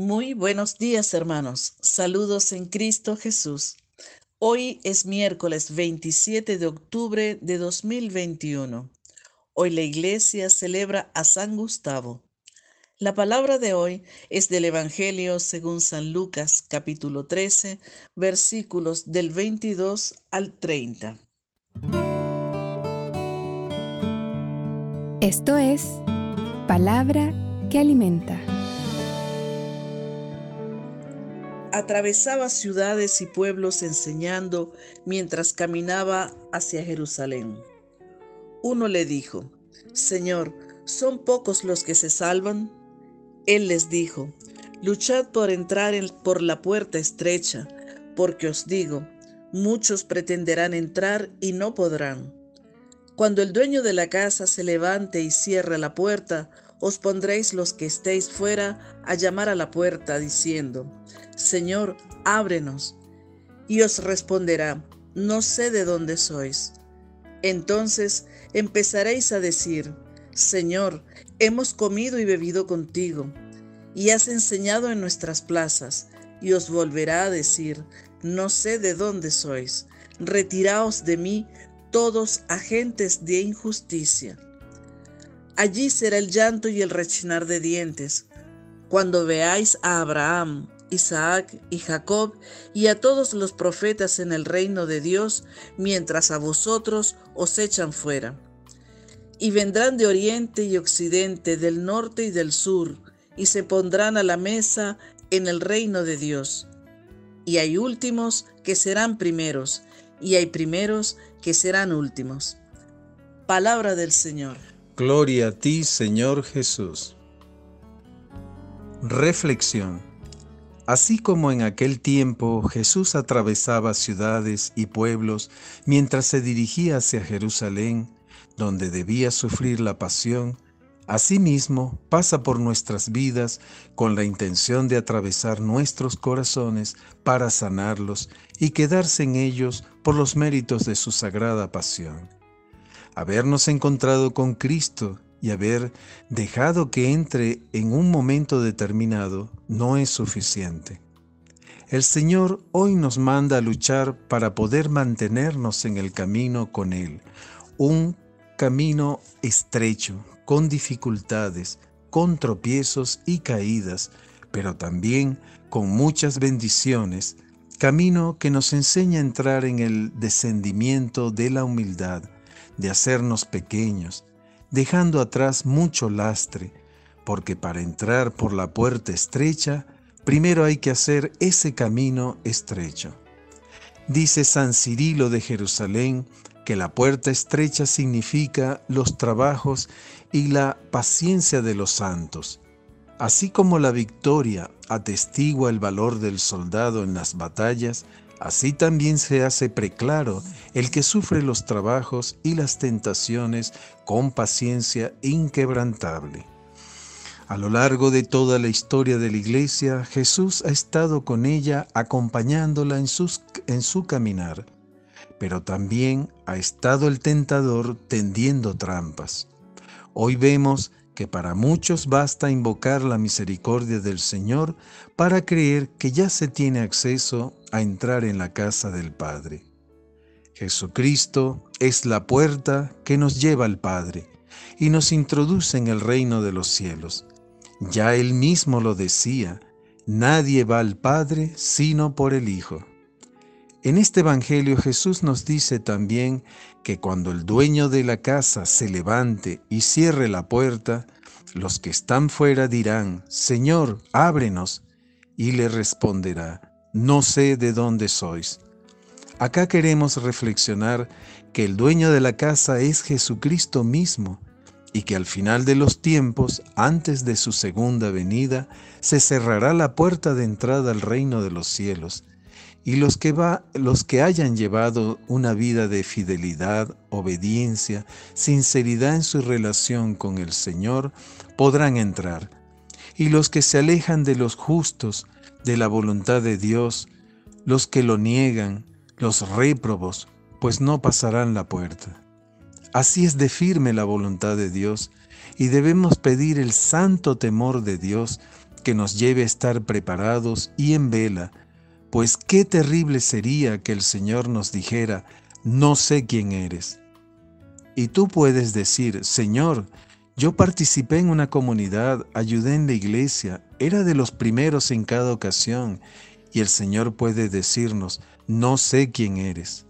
Muy buenos días, hermanos. Saludos en Cristo Jesús. Hoy es miércoles 27 de octubre de 2021. Hoy la iglesia celebra a San Gustavo. La palabra de hoy es del Evangelio según San Lucas capítulo 13, versículos del 22 al 30. Esto es palabra que alimenta. Atravesaba ciudades y pueblos enseñando mientras caminaba hacia Jerusalén. Uno le dijo, Señor, ¿son pocos los que se salvan? Él les dijo, luchad por entrar por la puerta estrecha, porque os digo, muchos pretenderán entrar y no podrán. Cuando el dueño de la casa se levante y cierre la puerta, os pondréis los que estéis fuera a llamar a la puerta, diciendo, Señor, ábrenos. Y os responderá, no sé de dónde sois. Entonces empezaréis a decir, Señor, hemos comido y bebido contigo, y has enseñado en nuestras plazas, y os volverá a decir, no sé de dónde sois, retiraos de mí todos agentes de injusticia. Allí será el llanto y el rechinar de dientes, cuando veáis a Abraham, Isaac y Jacob y a todos los profetas en el reino de Dios, mientras a vosotros os echan fuera. Y vendrán de oriente y occidente, del norte y del sur, y se pondrán a la mesa en el reino de Dios. Y hay últimos que serán primeros, y hay primeros que serán últimos. Palabra del Señor. Gloria a ti, Señor Jesús. Reflexión. Así como en aquel tiempo Jesús atravesaba ciudades y pueblos mientras se dirigía hacia Jerusalén, donde debía sufrir la pasión, asimismo pasa por nuestras vidas con la intención de atravesar nuestros corazones para sanarlos y quedarse en ellos por los méritos de su sagrada pasión habernos encontrado con Cristo y haber dejado que entre en un momento determinado no es suficiente. El Señor hoy nos manda a luchar para poder mantenernos en el camino con Él, un camino estrecho, con dificultades, con tropiezos y caídas, pero también con muchas bendiciones, camino que nos enseña a entrar en el descendimiento de la humildad, de hacernos pequeños, dejando atrás mucho lastre, porque para entrar por la puerta estrecha, primero hay que hacer ese camino estrecho. Dice San Cirilo de Jerusalén que la puerta estrecha significa los trabajos y la paciencia de los santos. Así como la victoria atestigua el valor del soldado en las batallas, Así también se hace preclaro el que sufre los trabajos y las tentaciones con paciencia inquebrantable. A lo largo de toda la historia de la Iglesia, Jesús ha estado con ella acompañándola en, en su caminar, pero también ha estado el tentador tendiendo trampas. Hoy vemos que para muchos basta invocar la misericordia del Señor para creer que ya se tiene acceso a entrar en la casa del Padre. Jesucristo es la puerta que nos lleva al Padre y nos introduce en el reino de los cielos. Ya él mismo lo decía, nadie va al Padre sino por el Hijo. En este Evangelio Jesús nos dice también que cuando el dueño de la casa se levante y cierre la puerta, los que están fuera dirán, Señor, ábrenos, y le responderá, no sé de dónde sois. Acá queremos reflexionar que el dueño de la casa es Jesucristo mismo y que al final de los tiempos, antes de su segunda venida, se cerrará la puerta de entrada al reino de los cielos y los que, va, los que hayan llevado una vida de fidelidad, obediencia, sinceridad en su relación con el Señor, podrán entrar. Y los que se alejan de los justos, de la voluntad de Dios, los que lo niegan, los réprobos, pues no pasarán la puerta. Así es de firme la voluntad de Dios, y debemos pedir el santo temor de Dios que nos lleve a estar preparados y en vela, pues qué terrible sería que el Señor nos dijera, no sé quién eres. Y tú puedes decir, Señor, yo participé en una comunidad, ayudé en la iglesia, era de los primeros en cada ocasión, y el Señor puede decirnos, no sé quién eres.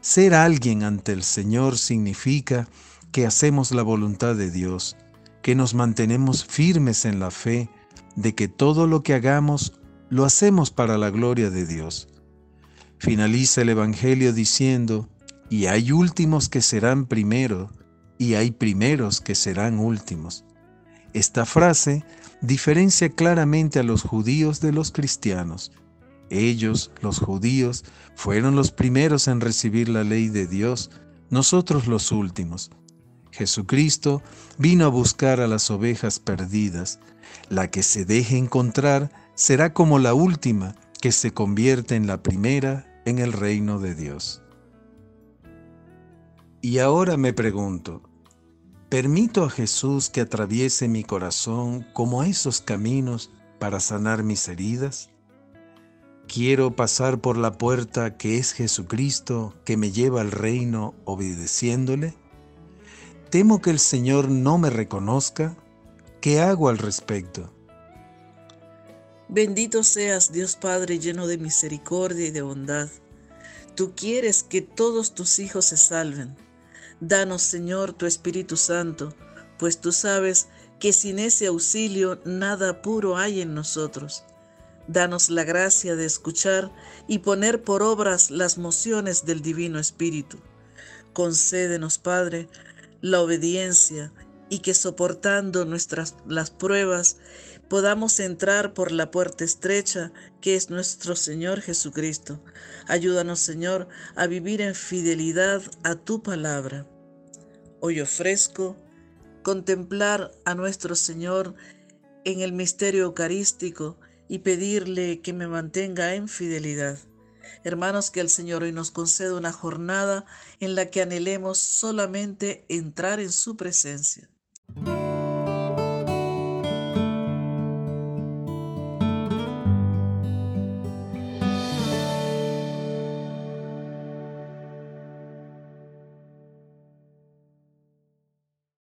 Ser alguien ante el Señor significa que hacemos la voluntad de Dios, que nos mantenemos firmes en la fe de que todo lo que hagamos lo hacemos para la gloria de Dios. Finaliza el Evangelio diciendo, y hay últimos que serán primero, y hay primeros que serán últimos. Esta frase diferencia claramente a los judíos de los cristianos. Ellos, los judíos, fueron los primeros en recibir la ley de Dios, nosotros los últimos. Jesucristo vino a buscar a las ovejas perdidas. La que se deje encontrar será como la última, que se convierte en la primera en el reino de Dios. Y ahora me pregunto, ¿permito a Jesús que atraviese mi corazón como esos caminos para sanar mis heridas? Quiero pasar por la puerta que es Jesucristo, que me lleva al reino obedeciéndole. Temo que el Señor no me reconozca. ¿Qué hago al respecto? Bendito seas, Dios Padre, lleno de misericordia y de bondad. Tú quieres que todos tus hijos se salven. Danos, Señor, tu Espíritu Santo, pues tú sabes que sin ese auxilio nada puro hay en nosotros. Danos la gracia de escuchar y poner por obras las mociones del Divino Espíritu. Concédenos, Padre, la obediencia y que soportando nuestras las pruebas podamos entrar por la puerta estrecha que es nuestro Señor Jesucristo. Ayúdanos, Señor, a vivir en fidelidad a tu palabra. Hoy ofrezco contemplar a nuestro Señor en el misterio eucarístico y pedirle que me mantenga en fidelidad. Hermanos, que el Señor hoy nos conceda una jornada en la que anhelemos solamente entrar en su presencia.